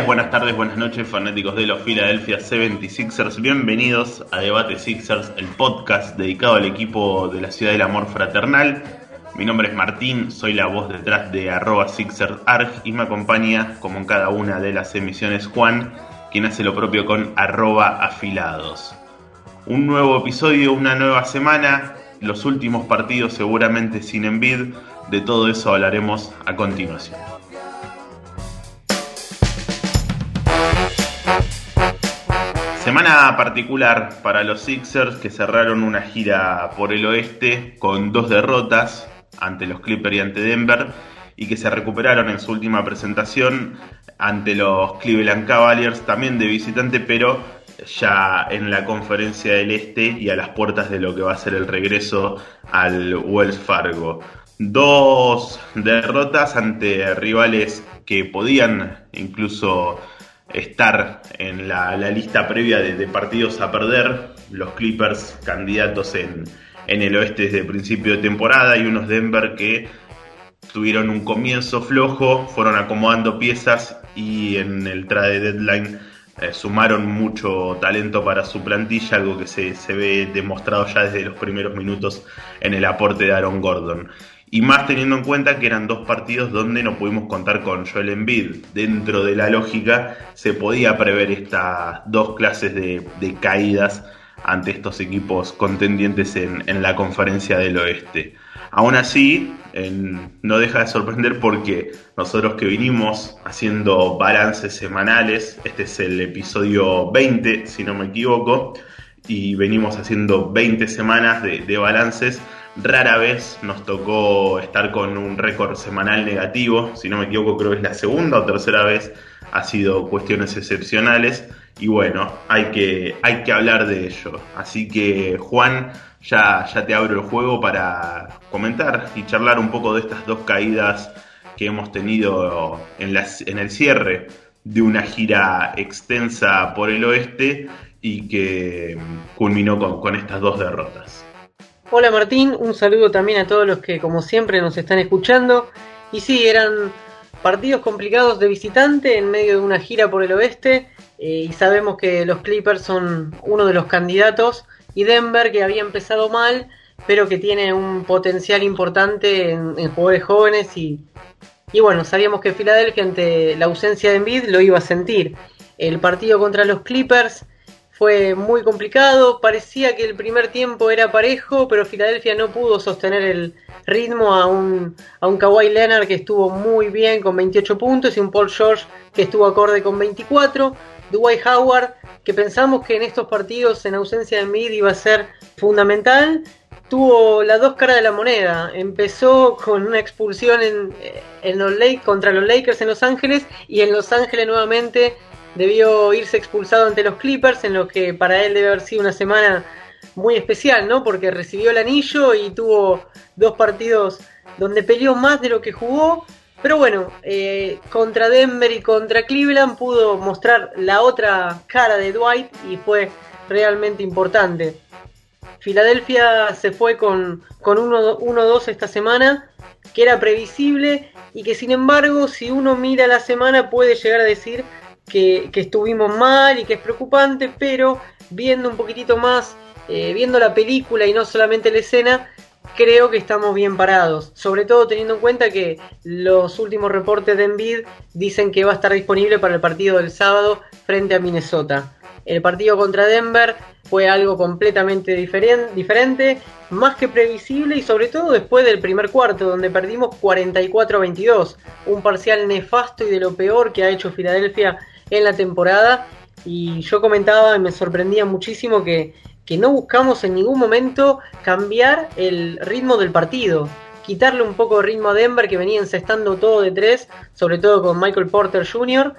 Buenas tardes, buenas noches, fanáticos de los Philadelphia 76ers. Bienvenidos a Debate Sixers, el podcast dedicado al equipo de la Ciudad del Amor Fraternal. Mi nombre es Martín, soy la voz detrás de arroba SixersArg y me acompaña, como en cada una de las emisiones, Juan, quien hace lo propio con arroba afilados. Un nuevo episodio, una nueva semana, los últimos partidos seguramente sin envid, de todo eso hablaremos a continuación. Semana particular para los Sixers que cerraron una gira por el oeste con dos derrotas ante los Clippers y ante Denver y que se recuperaron en su última presentación ante los Cleveland Cavaliers también de visitante pero ya en la conferencia del este y a las puertas de lo que va a ser el regreso al Wells Fargo. Dos derrotas ante rivales que podían incluso estar en la, lista previa de, partidos a perder. Los Clippers candidatos en, en el oeste desde principio de temporada y unos Denver que tuvieron un comienzo flojo, fueron acomodando piezas y en el trade deadline eh, sumaron mucho talento para su plantilla, algo que se, se, ve demostrado ya desde los primeros minutos en el aporte de Aaron Gordon. Y más teniendo en cuenta que eran dos partidos donde no pudimos contar con Joel Embiid. Dentro de la lógica se podía prever estas dos clases de, caídas ante estos equipos contendientes en, en, la conferencia del oeste. Aún así, no deja de sorprender porque nosotros que vinimos haciendo balances semanales, este es el episodio 20, si no me equivoco, y venimos haciendo 20 semanas de, balances, Rara vez nos tocó estar con un récord semanal negativo, si no me equivoco creo que es la segunda o tercera vez, ha sido cuestiones excepcionales. Y bueno, hay que, hay que hablar de ello. Así que Juan, ya, ya te abro el juego para comentar y charlar un poco de estas dos caídas que hemos tenido en, las, en el cierre de una gira extensa por el oeste y que culminó con, estas dos derrotas. Hola Martín, un saludo también a todos los que como siempre nos están escuchando. Y sí, eran partidos complicados de visitante en medio de una gira por el oeste eh, y sabemos que los Clippers son uno de los candidatos y Denver que había empezado mal pero que tiene un potencial importante en, jugadores jóvenes y, y bueno, sabíamos que Filadelfia ante la ausencia de Embiid lo iba a sentir. El partido contra los Clippers fue muy complicado, parecía que el primer tiempo era parejo, pero Filadelfia no pudo sostener el ritmo a un, a un Kawhi Leonard que estuvo muy bien con 28 puntos y un Paul George que estuvo acorde con 24. Dwight Howard, que pensamos que en estos partidos en ausencia de Mid iba a ser fundamental, tuvo las dos caras de la moneda. Empezó con una expulsión en, en los contra los Lakers en Los Ángeles y en Los Ángeles nuevamente debió irse expulsado ante los Clippers, en lo que para él debe haber sido una semana muy especial, ¿no? Porque recibió el anillo y tuvo dos partidos donde peleó más de lo que jugó. Pero bueno, eh, contra Denver y contra Cleveland pudo mostrar la otra cara de Dwight y fue realmente importante. Filadelfia se fue con, con 1-2 esta semana, que era previsible y que sin embargo si uno mira la semana puede llegar a decir que, estuvimos mal y que es preocupante, pero viendo un poquitito más, eh, viendo la película y no solamente la escena, creo que estamos bien parados. Sobre todo teniendo en cuenta que los últimos reportes de Envid dicen que va a estar disponible para el partido del sábado frente a Minnesota. El partido contra Denver fue algo completamente diferente, más que previsible y sobre todo después del primer cuarto, donde perdimos 44-22, un parcial nefasto y de lo peor que ha hecho Filadelfia en la temporada. Y yo comentaba y me sorprendía muchísimo que, no buscamos en ningún momento cambiar el ritmo del partido. Quitarle un poco de ritmo a Denver que venía encestando todo de tres, sobre todo con Michael Porter Jr.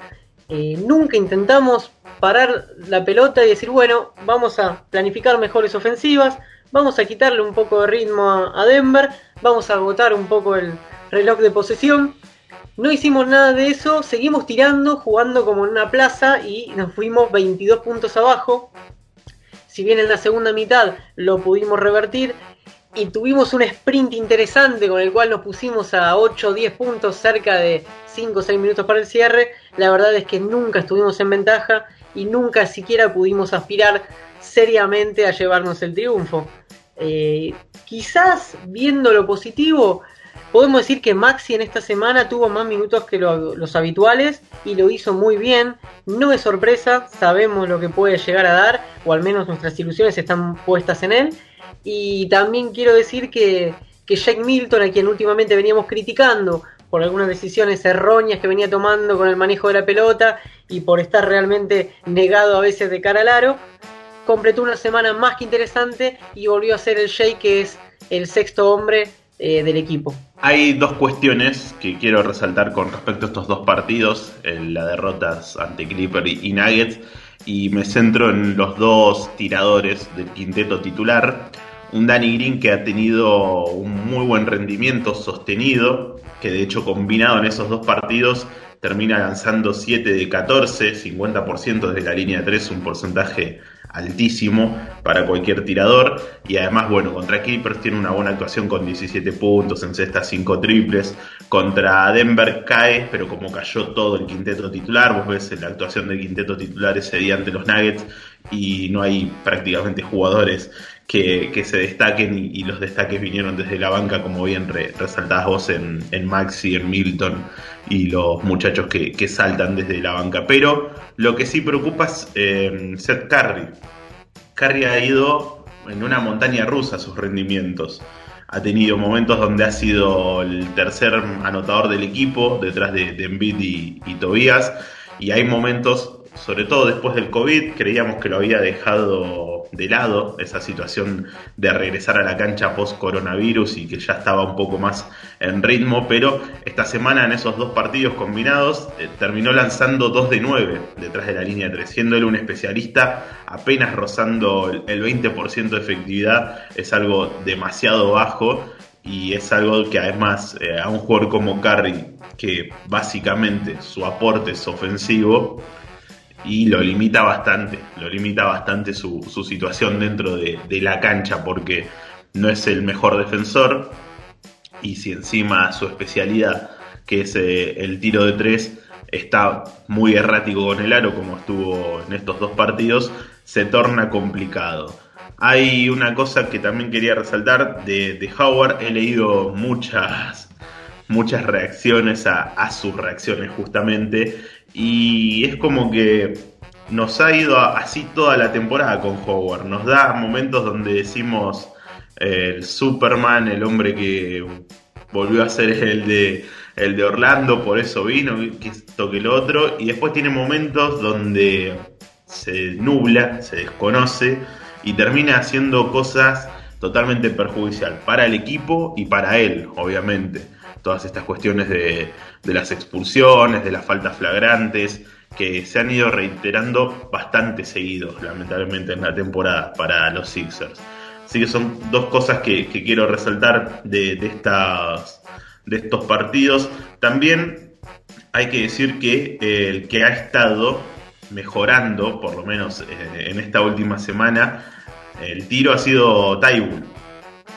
Eh, nunca intentamos parar la pelota y decir, bueno, vamos a planificar mejores ofensivas, vamos a quitarle un poco de ritmo a Denver, vamos a agotar un poco el reloj de posesión no hicimos nada de eso, seguimos tirando, jugando como en una plaza y nos fuimos 22 puntos abajo. Si bien en la segunda mitad lo pudimos revertir, y tuvimos un sprint interesante con el cual nos pusimos a 8 o 10 puntos cerca de 5 o 6 minutos para el cierre, la verdad es que nunca estuvimos en ventaja y nunca siquiera pudimos aspirar seriamente a llevarnos el triunfo. Eh, quizás viendo lo positivo, podemos decir que Maxi en esta semana tuvo más minutos que los habituales y lo hizo muy bien. No es sorpresa, sabemos lo que puede llegar a dar, o al menos nuestras ilusiones están puestas en él. Y también quiero decir que, Jake Milton, a quien últimamente veníamos criticando por algunas decisiones erróneas que venía tomando con el manejo de la pelota y por estar realmente negado a veces de cara al aro, completó una semana más que interesante y volvió a ser el Jake que es el sexto hombre eh, del equipo. Hay dos cuestiones que quiero resaltar con respecto a estos dos partidos, las derrotas ante Clipper y Nuggets, y me centro en los dos tiradores del quinteto titular. Un Danny Green que ha tenido un muy buen rendimiento sostenido, que de hecho combinado en esos dos partidos termina lanzando 7 de 14, 50% desde la línea 3, un porcentaje altísimo para cualquier tirador. Y además, bueno, contra Clippers tiene una buena actuación con 17 puntos, en cesta 5 triples. Contra Denver cae, pero como cayó todo el quinteto titular, vos ves la actuación del quinteto titular ese día ante los Nuggets y no hay prácticamente jugadores que, se destaquen y, los destaques vinieron desde la banca, como bien re, resaltás vos en, en, Maxi, en Milton y los muchachos que, saltan desde la banca. Pero lo que sí preocupa es eh, Seth Curry. Curry ha ido en una montaña rusa sus rendimientos. Ha tenido momentos donde ha sido el tercer anotador del equipo, detrás de, de Embiid y, y Tobias. Y hay momentos sobre todo después del COVID, creíamos que lo había dejado de lado esa situación de regresar a la cancha post coronavirus y que ya estaba un poco más en ritmo, pero esta semana en esos dos partidos combinados eh, terminó lanzando 2 de 9 detrás de la línea 3, siendo él un especialista apenas rozando el 20% de efectividad, es algo demasiado bajo y es algo que además eh, a un jugador como Curry, que básicamente su aporte es ofensivo, y lo limita bastante, lo limita bastante su, situación dentro de, la cancha porque no es el mejor defensor y si encima su especialidad, que es eh, el tiro de tres, está muy errático con el aro como estuvo en estos dos partidos, se torna complicado. Hay una cosa que también quería resaltar de, Howard, he leído muchas, muchas reacciones a sus reacciones justamente y es como que nos ha ido así toda la temporada con Howard. Nos da momentos donde decimos el Superman, el hombre que volvió a ser el de, el de Orlando, por eso vino, que esto que lo otro. Y después tiene momentos donde se nubla, se desconoce y termina haciendo cosas totalmente perjudicial para el equipo y para él, obviamente todas estas cuestiones de, las expulsiones, de las faltas flagrantes, que se han ido reiterando bastante seguidos, lamentablemente, en la temporada para los Sixers. Así que son dos cosas que, quiero resaltar de, estas, de estos partidos. También hay que decir que el que ha estado mejorando, por lo menos eh, en esta última semana, el tiro ha sido Taiwan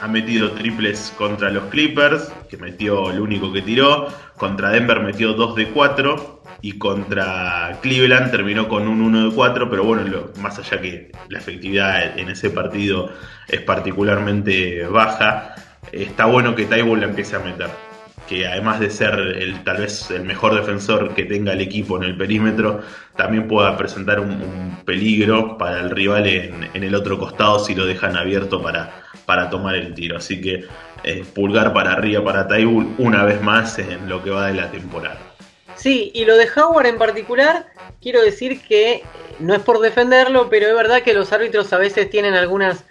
ha metido triples contra los Clippers, que metió el único que tiró. Contra Denver metió 2 de 4. Y contra Cleveland terminó con un 1 de 4. Pero bueno, más allá que la efectividad en ese partido es particularmente baja, está bueno que Taibo la empiece a meter. Que además de ser el, tal vez el mejor defensor que tenga el equipo en el perímetro, también pueda presentar un, peligro para el rival en, en el otro costado si lo dejan abierto para, para tomar el tiro. Así que eh, pulgar para arriba para Taibul una vez más en lo que va de la temporada. Sí, y lo de Howard en particular, quiero decir que eh, no es por defenderlo, pero es verdad que los árbitros a veces tienen algunas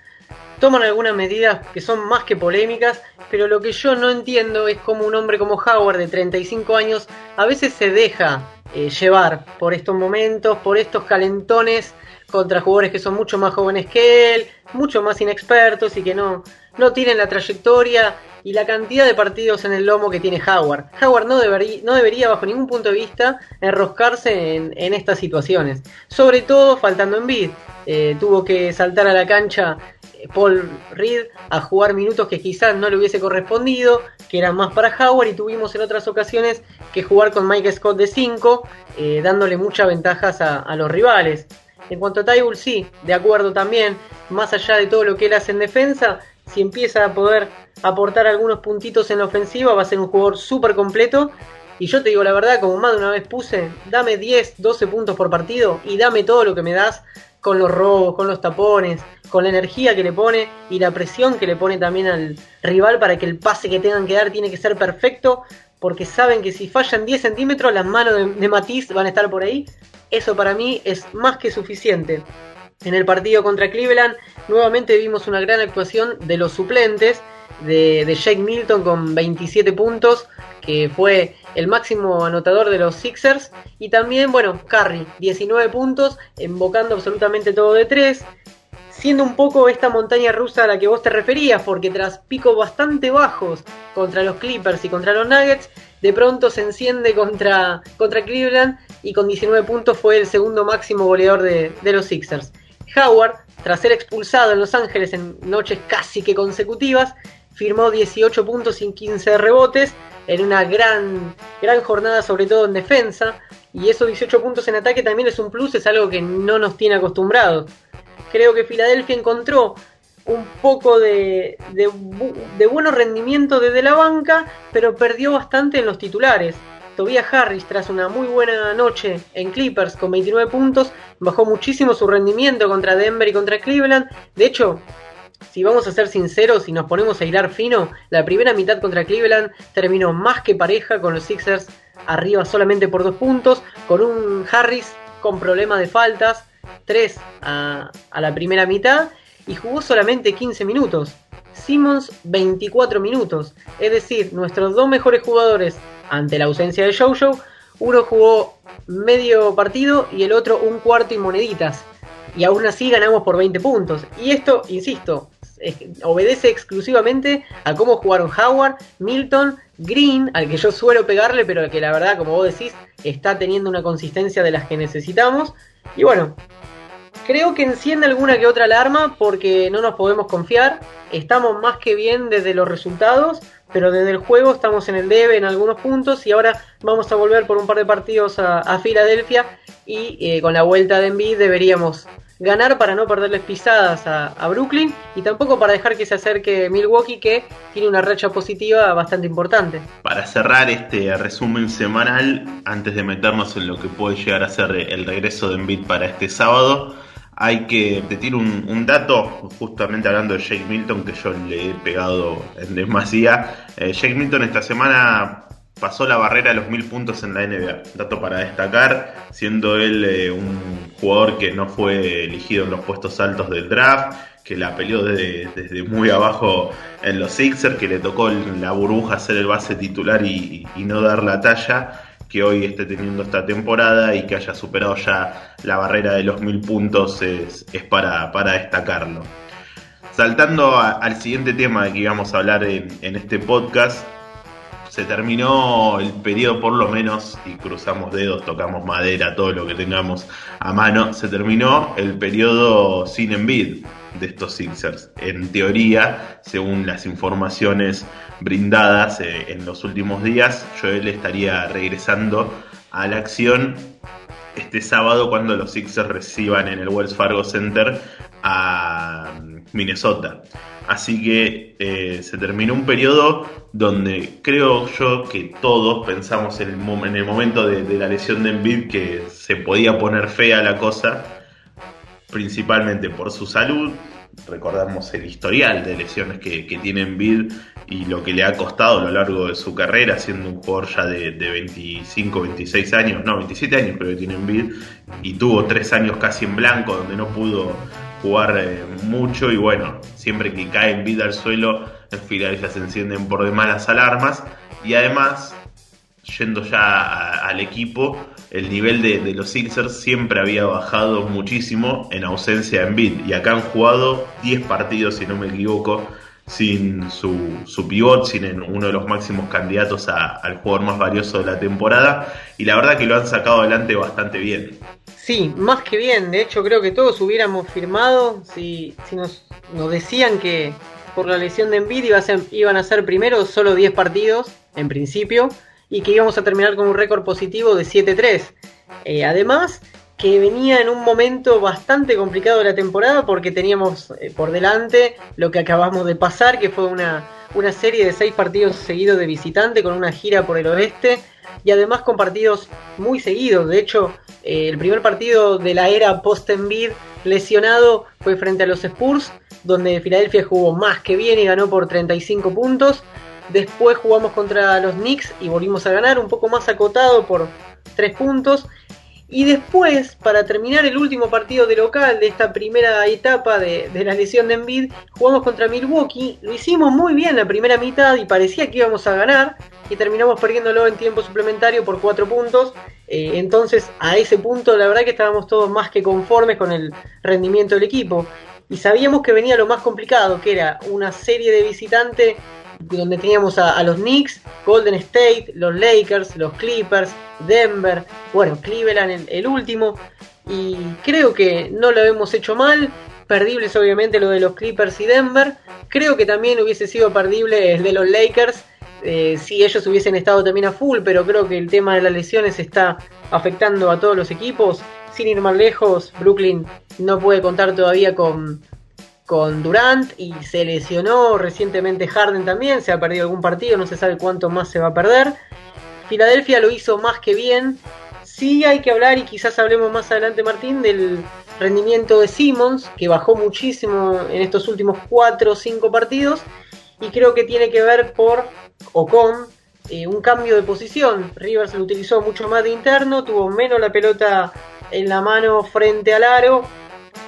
toman algunas medidas que son más que polémicas, pero lo que yo no entiendo es cómo un hombre como Howard de 35 años a veces se deja eh, llevar por estos momentos, por estos calentones contra jugadores que son mucho más jóvenes que él, mucho más inexpertos y que no, no tienen la trayectoria y la cantidad de partidos en el lomo que tiene Howard. Howard no, debería, no debería bajo ningún punto de vista enroscarse en, estas situaciones, sobre todo faltando en bid. Eh, tuvo que saltar a la cancha Paul Reed a jugar minutos que quizás no le hubiese correspondido, que eran más para Howard, y tuvimos en otras ocasiones que jugar con Mike Scott de 5, eh, dándole muchas ventajas a, los rivales. En cuanto a Tybull, sí, de acuerdo también, más allá de todo lo que él hace en defensa, si empieza a poder aportar algunos puntitos en la ofensiva, va a ser un jugador súper completo. Y yo te digo la verdad, como más de una vez puse, dame 10, 12 puntos por partido y dame todo lo que me das con los robos, con los tapones, con la energía que le pone y la presión que le pone también al rival para que el pase que tengan que dar tiene que ser perfecto, porque saben que si fallan 10 centímetros las manos de, de Matisse van a estar por ahí. Eso para mí es más que suficiente. En el partido contra Cleveland nuevamente vimos una gran actuación de los suplentes, de, de Jake Milton con 27 puntos, que fue el máximo anotador de los Sixers. Y también, bueno, Curry, 19 puntos, invocando absolutamente todo de 3. Siendo un poco esta montaña rusa a la que vos te referías, porque tras picos bastante bajos contra los Clippers y contra los Nuggets, de pronto se enciende contra, contra Cleveland y con 19 puntos fue el segundo máximo goleador de, de los Sixers. Howard, tras ser expulsado en Los Ángeles en noches casi que consecutivas, firmó 18 puntos y 15 rebotes en una gran, gran jornada, sobre todo en defensa. Y esos 18 puntos en ataque también es un plus, es algo que no nos tiene acostumbrados. Creo que Filadelfia encontró un poco de, de, de buenos rendimientos desde la banca, pero perdió bastante en los titulares. Tobias Harris, tras una muy buena noche en Clippers con 29 puntos, bajó muchísimo su rendimiento contra Denver y contra Cleveland. De hecho, si vamos a ser sinceros y nos ponemos a hilar fino, la primera mitad contra Cleveland terminó más que pareja con los Sixers arriba solamente por dos puntos, con un Harris con problema de faltas, 3 a, a la primera mitad y jugó solamente 15 minutos. Simmons 24 minutos, es decir, nuestros dos mejores jugadores ante la ausencia de Jojo, uno jugó medio partido y el otro un cuarto y moneditas. Y aún así ganamos por 20 puntos. Y esto, insisto, obedece exclusivamente a cómo jugaron Howard, Milton, Green, al que yo suelo pegarle, pero que la verdad, como vos decís, está teniendo una consistencia de las que necesitamos. Y bueno, creo que enciende alguna que otra alarma porque no nos podemos confiar. Estamos más que bien desde los resultados, pero desde el juego estamos en el debe en algunos puntos y ahora vamos a volver por un par de partidos a, Filadelfia y eh, con la vuelta de Embiid deberíamos ganar para no perderles pisadas a, Brooklyn y tampoco para dejar que se acerque Milwaukee que tiene una racha positiva bastante importante. Para cerrar este resumen semanal, antes de meternos en lo que puede llegar a ser el regreso de Embiid para este sábado, hay que decir un, un, dato, justamente hablando de Jake Milton, que yo le he pegado en demasía. Eh, Jake Milton esta semana pasó la barrera de los mil puntos en la NBA. Dato para destacar, siendo él eh, un jugador que no fue elegido en los puestos altos del draft, que la peleó desde, muy abajo en los Sixers, que le tocó la burbuja ser el base titular y, no dar la talla que hoy esté teniendo esta temporada y que haya superado ya la barrera de los mil puntos es, para, para, destacarlo. Saltando al siguiente tema de que íbamos a hablar en, en este podcast, se terminó el periodo por lo menos, y cruzamos dedos, tocamos madera, todo lo que tengamos a mano, se terminó el periodo sin envid de estos Sixers. En teoría, según las informaciones brindadas eh, en los últimos días, Joel estaría regresando a la acción este sábado cuando los Sixers reciban en el Wells Fargo Center a Minnesota. Así que eh, se terminó un periodo donde creo yo que todos pensamos en el, en el momento de, la lesión de Embiid que se podía poner fea la cosa, principalmente por su salud. Recordamos el historial de lesiones que, tiene Embiid y lo que le ha costado a lo largo de su carrera, siendo un jugador ya de, de 25, 26 años, no, 27 años creo que tiene Embiid, y tuvo tres años casi en blanco donde no pudo jugar eh, mucho y bueno, siempre que cae en vida al suelo, en Filadelfia se encienden por demás las alarmas y además, yendo ya al equipo, el nivel de, los Sixers siempre había bajado muchísimo en ausencia de Embiid y acá han jugado 10 partidos, si no me equivoco, sin su, su pivot, sin uno de los máximos candidatos al jugador más valioso de la temporada y la verdad que lo han sacado adelante bastante bien. Sí, más que bien. De hecho, creo que todos hubiéramos firmado si, si nos, nos decían que por la lesión de Embiid iba a ser, iban a ser primero solo 10 partidos, en principio, y que íbamos a terminar con un récord positivo de 7-3. Eh, además, que venía en un momento bastante complicado de la temporada porque teníamos eh, por delante lo que acabamos de pasar, que fue una, una serie de 6 partidos seguidos de visitante con una gira por el oeste y además con partidos muy seguidos. De hecho, eh, el primer partido de la era post-Envid lesionado fue frente a los Spurs, donde Filadelfia jugó más que bien y ganó por 35 puntos. Después jugamos contra los Knicks y volvimos a ganar, un poco más acotado por 3 puntos. Y después, para terminar el último partido de local de esta primera etapa de, la lesión de Embiid, jugamos contra Milwaukee. Lo hicimos muy bien la primera mitad y parecía que íbamos a ganar. Y terminamos perdiéndolo en tiempo suplementario por 4 puntos. Eh, entonces, a ese punto, la verdad que estábamos todos más que conformes con el rendimiento del equipo. Y sabíamos que venía lo más complicado, que era una serie de visitantes donde teníamos a, los Knicks, Golden State, los Lakers, los Clippers, Denver, bueno, Cleveland el, último. Y creo que no lo hemos hecho mal. Perdibles obviamente lo de los Clippers y Denver. Creo que también hubiese sido perdible el de los Lakers eh, si ellos hubiesen estado también a full, pero creo que el tema de las lesiones está afectando a todos los equipos. Sin ir más lejos, Brooklyn no puede contar todavía con, con Durant y se lesionó recientemente Harden también, se ha perdido algún partido, no se sabe cuánto más se va a perder. Filadelfia lo hizo más que bien. Sí hay que hablar y quizás hablemos más adelante Martín del rendimiento de Simmons, que bajó muchísimo en estos últimos 4 o 5 partidos y creo que tiene que ver por o con eh, un cambio de posición. Rivers lo utilizó mucho más de interno, tuvo menos la pelota en la mano frente al aro,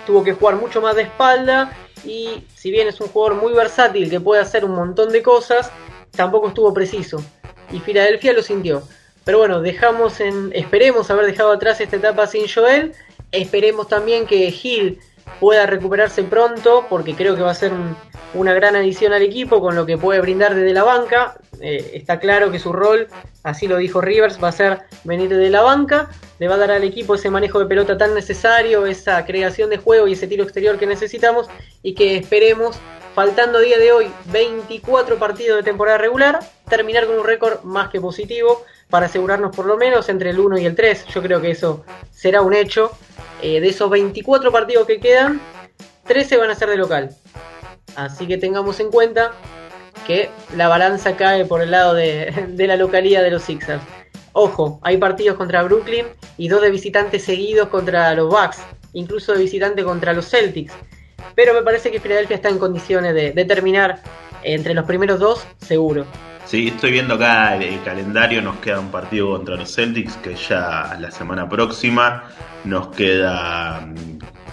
tuvo que jugar mucho más de espalda y si bien es un jugador muy versátil que puede hacer un montón de cosas, tampoco estuvo preciso. Y Filadelfia lo sintió. Pero bueno, dejamos en. Esperemos haber dejado atrás esta etapa sin Joel. Esperemos también que Gil pueda recuperarse pronto, porque creo que va a ser una gran adición al equipo con lo que puede brindar desde la banca. Eh, está claro que su rol, así lo dijo Rivers, va a ser venir de la banca, le va a dar al equipo ese manejo de pelota tan necesario, esa creación de juego y ese tiro exterior que necesitamos y que esperemos, faltando día de hoy 24 partidos de temporada regular, terminar con un récord más que positivo para asegurarnos por lo menos entre el 1 y el 3. Yo creo que eso será un hecho. Eh, de esos 24 partidos que quedan, 13 van a ser de local. Así que tengamos en cuenta que la balanza cae por el lado de, la localidad de los Sixers. Ojo, hay partidos contra Brooklyn y dos de visitantes seguidos contra los Bucks, incluso de visitante contra los Celtics. Pero me parece que Philadelphia está en condiciones de, de terminar entre los primeros dos, seguro. Sí, estoy viendo acá el, calendario, nos queda un partido contra los Celtics que ya la semana próxima nos queda,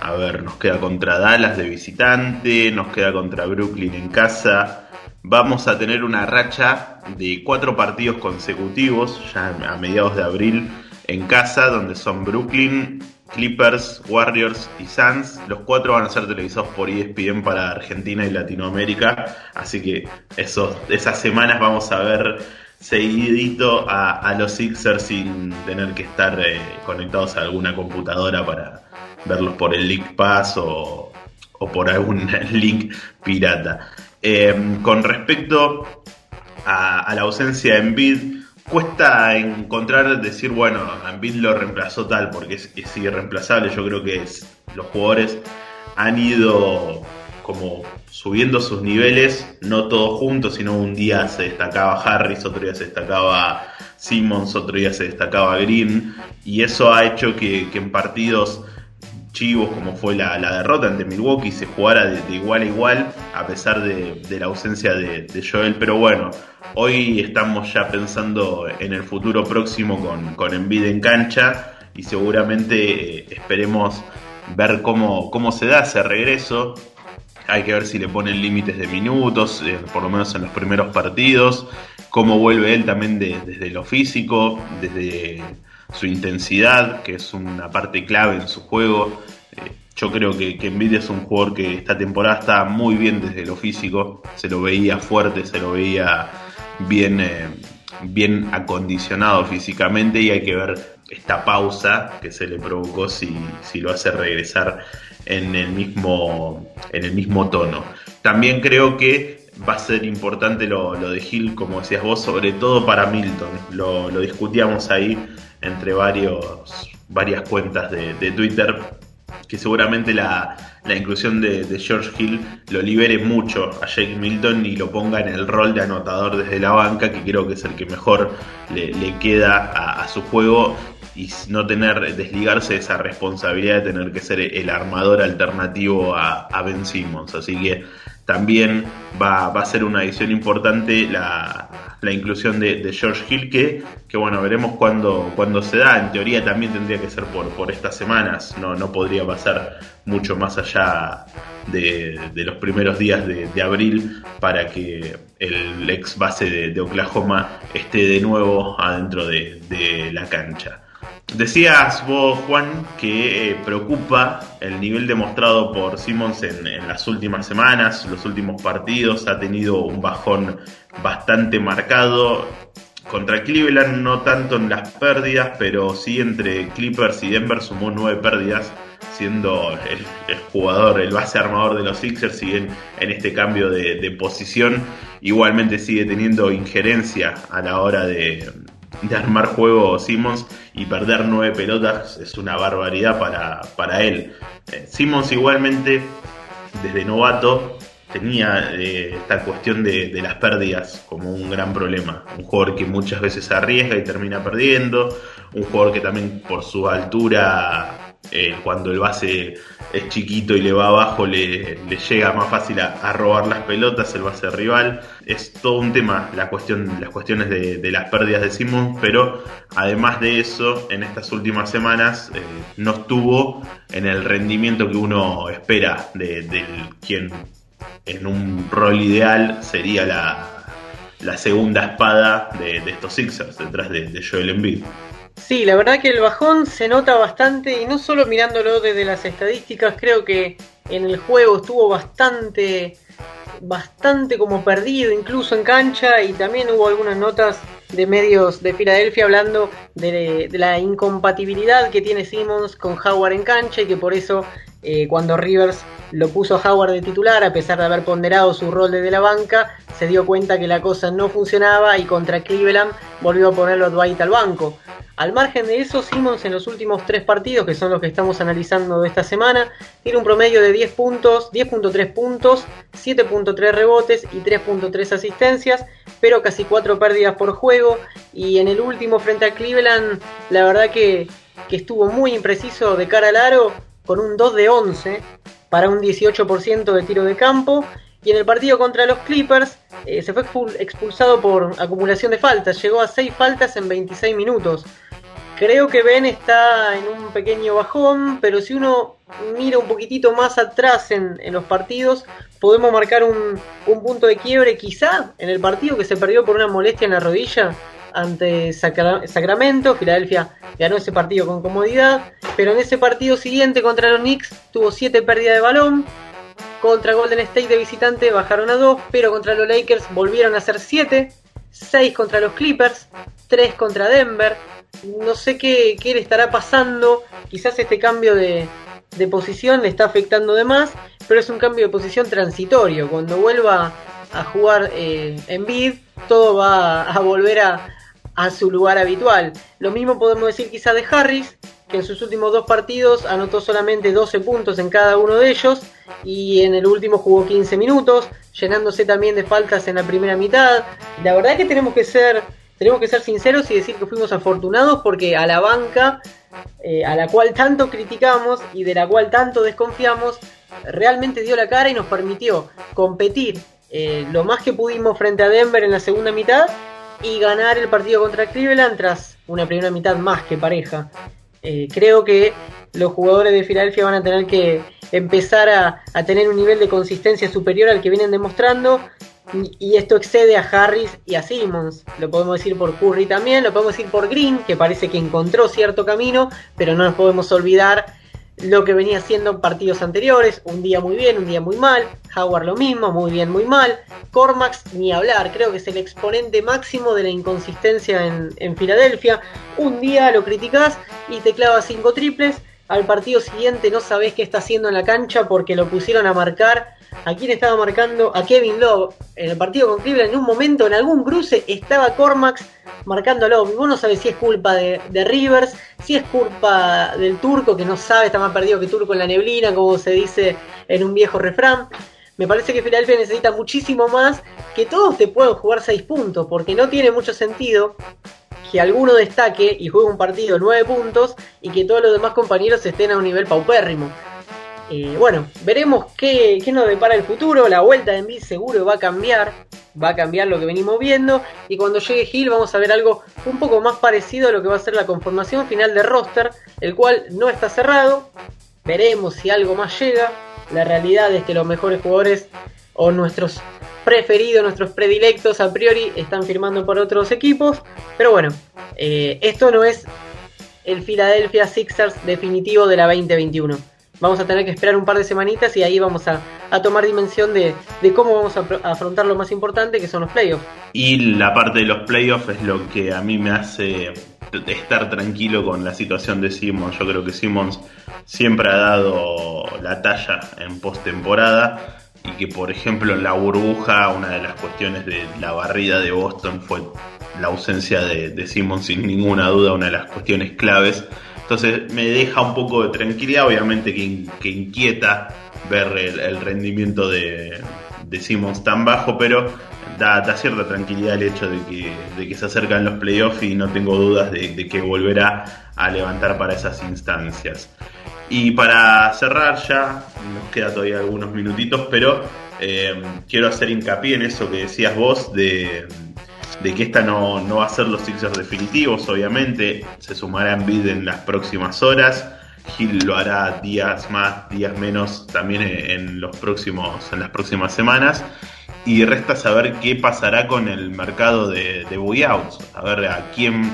a ver, nos queda contra Dallas de visitante, nos queda contra Brooklyn en casa. Vamos a tener una racha de cuatro partidos consecutivos ya a mediados de abril en casa, donde son Brooklyn, Clippers, Warriors y Suns. Los cuatro van a ser televisados por ESPN para Argentina y Latinoamérica. Así que esas semanas vamos a ver seguidito a, los Sixers sin tener que estar eh, conectados a alguna computadora para verlos por el League Pass o, por algún link pirata. Em, con respecto a, la ausencia de Embiid, cuesta encontrar, decir, bueno, Embiid lo reemplazó tal, porque es, es irreemplazable. Yo creo que los jugadores han ido como subiendo sus niveles, no todos juntos, sino un día se destacaba Harris, otro día se destacaba Simmons, otro día se destacaba Green, y eso ha hecho que, en partidos chivos como fue la, derrota ante Milwaukee se jugara de, igual a igual a pesar de, la ausencia de, Joel, pero bueno, hoy estamos ya pensando en el futuro próximo con, con Envid en cancha y seguramente eh, esperemos ver cómo, cómo se da ese regreso hay que ver si le ponen límites de minutos, eh, por lo menos en los primeros partidos. Cómo vuelve él también desde lo físico, desde su intensidad, que es una parte clave en su juego. Eh, yo creo que, que Nvidia es un jugador que esta temporada está muy bien desde lo físico. Se lo veía fuerte, se lo veía bien, eh, bien acondicionado físicamente y hay que ver esta pausa que se le provocó si, si lo hace regresar en el mismo, en el mismo tono. También creo que va a ser importante lo, de Hill, como decías vos, sobre todo para Milton. Lo, discutíamos ahí entre varios, varias cuentas de, Twitter, que seguramente la, inclusión de, George Hill lo libere mucho a Jake Milton y lo ponga en el rol de anotador desde la banca, que creo que es el que mejor le, queda a, su juego y no tener, desligarse de esa responsabilidad de tener que ser el armador alternativo a, Ben Simmons. Así que también va, a ser una edición importante la, inclusión de, George Hill, que, que bueno, veremos cuándo, cuando se da. En teoría también tendría que ser por, por estas semanas, no, no podría pasar mucho más allá de, los primeros días de, abril para que el ex base de, Oklahoma esté de nuevo adentro de la cancha. Decías vos, Juan, que eh, preocupa el nivel demostrado por Simmons en, las últimas semanas, los últimos partidos. Ha tenido un bajón bastante marcado. Contra Cleveland no tanto en las pérdidas, pero sí entre Clippers y Denver sumó nueve pérdidas, siendo el, jugador, el base armador de los Sixers, sigue en, en este cambio de posición. Igualmente sigue teniendo injerencia a la hora de, de armar juego Simmons y perder nueve pelotas es una barbaridad para, para él. Eh, Simmons igualmente, desde novato, tenía eh, esta cuestión de, de, las pérdidas como un gran problema. Un jugador que muchas veces arriesga y termina perdiendo. Un jugador que también por su altura eh, cuando el base es chiquito y le va abajo, le, llega más fácil a, robar las pelotas el base rival. Es todo un tema las cuestiones de, las pérdidas de Simmons, pero además de eso, en estas últimas semanas eh, no estuvo en el rendimiento que uno espera de, quien en un rol ideal sería la, segunda espada de, estos Sixers detrás de, Joel Embiid. Sí, la verdad que el bajón se nota bastante y no solo mirándolo desde las estadísticas, creo que en el juego estuvo bastante bastante como perdido incluso en cancha y también hubo algunas notas de medios de Filadelfia hablando de, la incompatibilidad que tiene Simmons con Howard en cancha y que por eso eh, cuando Rivers lo puso a Howard de titular, a pesar de haber ponderado su rol desde la banca, se dio cuenta que la cosa no funcionaba y contra Cleveland volvió a ponerlo a Dwight al banco. Al margen de eso, Simmons en los últimos tres partidos, que son los que estamos analizando de esta semana, tiene un promedio de 10 puntos, 10.3 puntos, 7.3 rebotes y 3.3 asistencias, pero casi 4 pérdidas por juego. Y en el último frente a Cleveland, la verdad que, que estuvo muy impreciso de cara al aro, con un 2 de 11 para un 18% de tiro de campo. Y en el partido contra los Clippers eh, se fue expulsado por acumulación de faltas. Llegó a 6 faltas en 26 minutos. Creo que Ben está en un pequeño bajón, pero si uno mira un poquitito más atrás en, los partidos, podemos marcar un, punto de quiebre quizá en el partido que se perdió por una molestia en la rodilla ante Sacramento. Filadelfia ganó ese partido con comodidad, pero en ese partido siguiente contra los Knicks tuvo 7 pérdidas de balón. Contra Golden State de visitante bajaron a 2, pero contra los Lakers volvieron a ser 7. 6 contra los Clippers, 3 contra Denver, no sé qué, le estará pasando. Quizás este cambio de, posición le está afectando de más, pero es un cambio de posición transitorio. Cuando vuelva a jugar eh, en bid, todo va a volver a, su lugar habitual. Lo mismo podemos decir quizá de Harris, que en sus últimos dos partidos anotó solamente 12 puntos en cada uno de ellos y en el último jugó 15 minutos, llenándose también de faltas en la primera mitad. La verdad que tenemos que ser tenemos que ser sinceros y decir que fuimos afortunados porque a la banca, eh, a la cual tanto criticamos y de la cual tanto desconfiamos, realmente dio la cara y nos permitió competir eh, lo más que pudimos frente a Denver en la segunda mitad y ganar el partido contra Cleveland tras una primera mitad más que pareja. Eh, creo que los jugadores de Filadelfia van a tener que empezar a, a tener un nivel de consistencia superior al que vienen demostrando y esto excede a Harris y a Simmons. Lo podemos decir por Curry también, lo podemos decir por Green, que parece que encontró cierto camino, pero no nos podemos olvidar lo que venía haciendo en partidos anteriores, un día muy bien, un día muy mal, Howard lo mismo, muy bien, muy mal, Cormax ni hablar, creo que es el exponente máximo de la inconsistencia en, en Filadelfia, un día lo criticás y te clavas cinco triples, al partido siguiente no sabés qué está haciendo en la cancha porque lo pusieron a marcar. ¿A quién estaba marcando? A Kevin Love. En el partido con Cleveland, en un momento, en algún cruce, estaba Cormax marcando a Love. Vos no sabés si es culpa de, Rivers, si es culpa del turco que no sabe, está más perdido que turco en la neblina, como se dice en un viejo refrán. Me parece que Philadelphia necesita muchísimo más que todos te puedan jugar 6 puntos, porque no tiene mucho sentido que alguno destaque y juegue un partido 9 puntos y que todos los demás compañeros estén a un nivel paupérrimo. Eh, bueno, veremos qué, nos depara el futuro. La vuelta de Embiid seguro va a cambiar. Va a cambiar lo que venimos viendo. Y cuando llegue Hill vamos a ver algo un poco más parecido a lo que va a ser la conformación final de roster. El cual no está cerrado. Veremos si algo más llega. La realidad es que los mejores jugadores o nuestros preferidos, nuestros predilectos a priori están firmando por otros equipos. Pero bueno, eh, esto no es el Philadelphia Sixers definitivo de la 2021. Vamos a tener que esperar un par de semanitas y ahí vamos a, tomar dimensión de, cómo vamos a, afrontar lo más importante que son los playoffs. Y la parte de los playoffs es lo que a mí me hace estar tranquilo con la situación de Simmons. Yo creo que Simmons siempre ha dado la talla en postemporada y que por ejemplo en la burbuja una de las cuestiones de la barrida de Boston fue la ausencia de, de Simmons sin ninguna duda una de las cuestiones claves. Entonces me deja un poco de tranquilidad obviamente que, inquieta ver el, rendimiento de, de, Simmons tan bajo pero da, cierta tranquilidad el hecho de que, de que se acercan los playoffs y no tengo dudas de que volverá a levantar para esas instancias y para cerrar ya, nos queda todavía algunos minutitos, pero eh, quiero hacer hincapié en eso que decías vos de, que esta no, va a ser los Sixers definitivos, obviamente. Se sumará en vid en las próximas horas. Gil lo hará días más, días menos también en, los próximos, en las próximas semanas. Y resta saber qué pasará con el mercado de buyouts. A ver a quién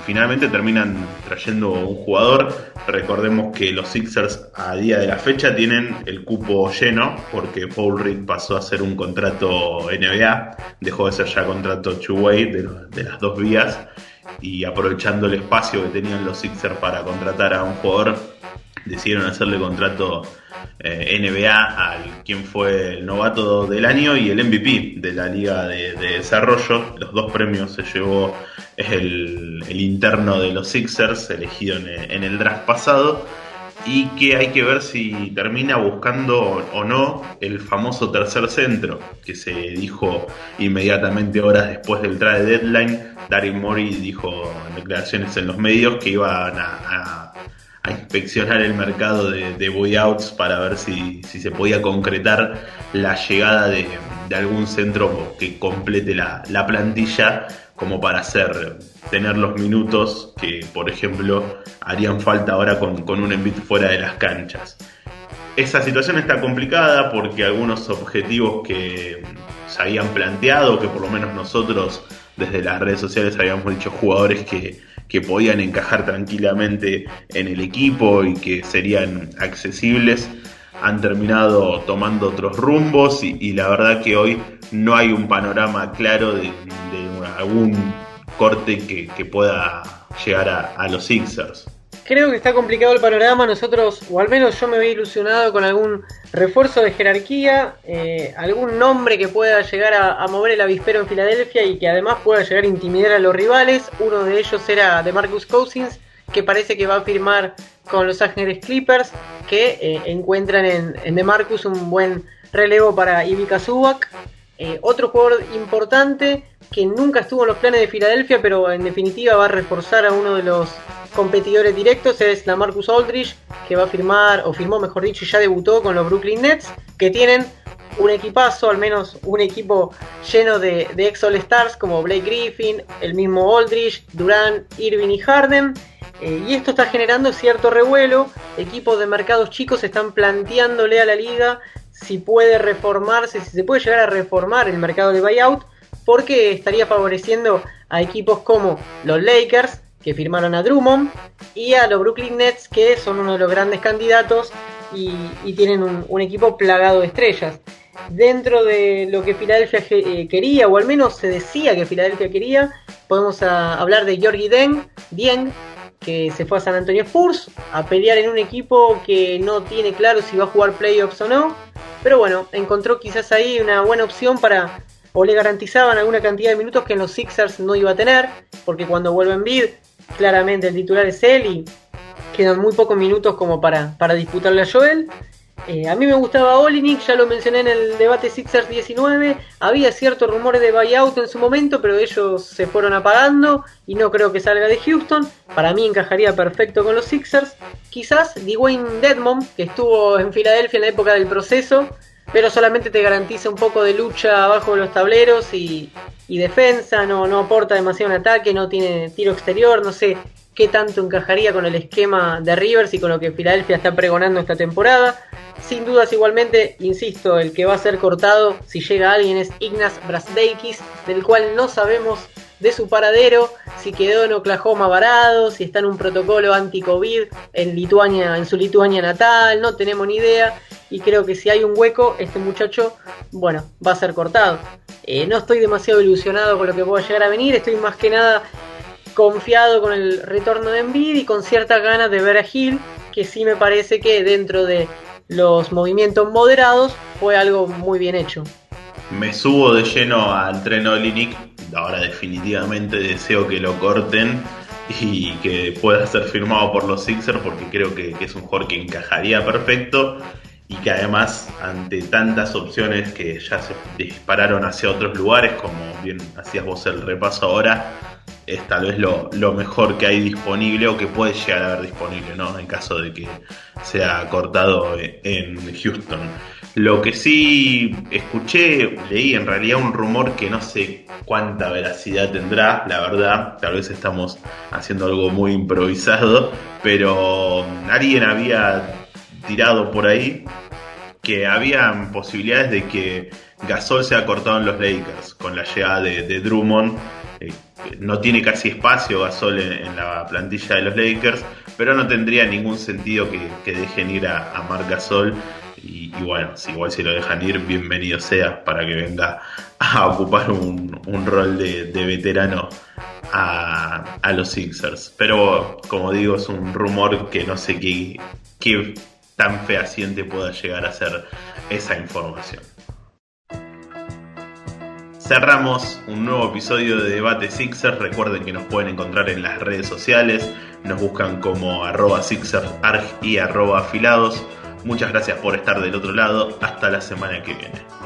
finalmente terminan trayendo un jugador, recordemos que los Sixers a día de la fecha tienen el cupo lleno porque Paul Reed pasó a ser un contrato NBA, dejó de ser ya contrato two-way de, de las dos vías y aprovechando el espacio que tenían los Sixers para contratar a un jugador, decidieron hacerle contrato eh, NBA al quien fue el novato del año y el MVP de la Liga de, Desarrollo. Los dos premios se llevó el, interno de los Sixers, elegido en, el draft pasado. Y que hay que ver si termina buscando o no el famoso tercer centro, que se dijo inmediatamente horas después del trade deadline. Daryl Morey dijo en declaraciones en los medios que iban a a inspeccionar el mercado de, de buyouts para ver si, se podía concretar la llegada de, algún centro que complete la, plantilla como para hacer tener los minutos que por ejemplo harían falta ahora con, con un envite fuera de las canchas. Esa situación está complicada porque algunos objetivos que se habían planteado, que por lo menos nosotros desde las redes sociales habíamos dicho jugadores que que podían encajar tranquilamente en el equipo y que serían accesibles, han terminado tomando otros rumbos y, la verdad que hoy no hay un panorama claro de, algún corte que, pueda llegar a, los Sixers. Creo que está complicado el panorama. Nosotros, o al menos yo me había ilusionado con algún refuerzo de jerarquía, eh, algún nombre que pueda llegar a, mover el avispero en Filadelfia y que además pueda llegar a intimidar a los rivales. Uno de ellos era de Marcus Cousins, que parece que va a firmar con los Ángeles Clippers, que eh, encuentran en, en DeMarcus un buen relevo para Ivica Zubac. Eh, otro jugador importante que nunca estuvo en los planes de Filadelfia, pero en definitiva va a reforzar a uno de los competidores directos es la Marcus Aldridge, que va a firmar, o firmó mejor dicho, y ya debutó con los Brooklyn Nets, que tienen un equipazo, al menos un equipo lleno de, ex All Stars como Blake Griffin, el mismo Aldridge, Durant, Irving y Harden. Eh, y esto está generando cierto revuelo. Equipos de mercados chicos están planteándole a la liga si puede reformarse, si se puede llegar a reformar el mercado de buyout, porque estaría favoreciendo a equipos como los Lakers, que firmaron a Drummond, y a los Brooklyn Nets, que son uno de los grandes candidatos y, tienen un, equipo plagado de estrellas. Dentro de lo que Filadelfia eh, quería, o al menos se decía que Filadelfia quería, podemos hablar de Georgi Dieng, que se fue a San Antonio Spurs a pelear en un equipo que no tiene claro si va a jugar playoffs o no. Pero bueno, encontró quizás ahí una buena opción para, o le garantizaban alguna cantidad de minutos que en los Sixers no iba a tener, porque cuando vuelve en bid, claramente el titular es él y quedan muy pocos minutos como para, para disputarle a Joel. Eh, a mí me gustaba Olinik, ya lo mencioné en el debate Sixers 19. Había ciertos rumores de buyout en su momento, pero ellos se fueron apagando y no creo que salga de Houston. Para mí encajaría perfecto con los Sixers. Quizás Dwayne Dedmon, que estuvo en Filadelfia en la época del proceso, pero solamente te garantiza un poco de lucha abajo de los tableros y, defensa, no, no aporta demasiado en ataque, no tiene tiro exterior, no sé qué tanto encajaría con el esquema de Rivers y con lo que Filadelfia está pregonando esta temporada. Sin dudas, igualmente, insisto, el que va a ser cortado, si llega alguien, es Ignaz Brasdeikis, del cual no sabemos de su paradero, si quedó en Oklahoma varado, si está en un protocolo anti-COVID en Lituania, en su Lituania natal, no tenemos ni idea. Y creo que si hay un hueco, este muchacho, bueno, va a ser cortado. Eh, no estoy demasiado ilusionado con lo que pueda llegar a venir, estoy más que nada confiado con el retorno de Envid y con ciertas ganas de ver a Gil, que sí me parece que dentro de los movimientos moderados fue algo muy bien hecho. Me subo de lleno al tren Olinic, ahora definitivamente deseo que lo corten y que pueda ser firmado por los Sixers porque creo que, es un jugador que encajaría perfecto y que además ante tantas opciones que ya se dispararon hacia otros lugares, como bien hacías vos el repaso ahora, es tal vez lo, mejor que hay disponible o que puede llegar a haber disponible, ¿no? En caso de que sea cortado en Houston. Lo que sí escuché, leí en realidad un rumor que no sé cuánta veracidad tendrá, la verdad, tal vez estamos haciendo algo muy improvisado, pero alguien había tirado por ahí que había posibilidades de que Gasol sea cortado en los Lakers con la llegada de, Drummond. Eh, no tiene casi espacio Gasol en, la plantilla de los Lakers, pero no tendría ningún sentido que, dejen ir a, a Marc Gasol. Y, bueno, si igual si lo dejan ir, bienvenido sea para que venga a ocupar un, rol de, veterano a, los Sixers. Pero como digo, es un rumor que no sé qué, qué tan fehaciente pueda llegar a ser esa información. Cerramos un nuevo episodio de Debate Sixers. Recuerden que nos pueden encontrar en las redes sociales. Nos buscan como arroba Sixersarg y arroba afilados. Muchas gracias por estar del otro lado. Hasta la semana que viene.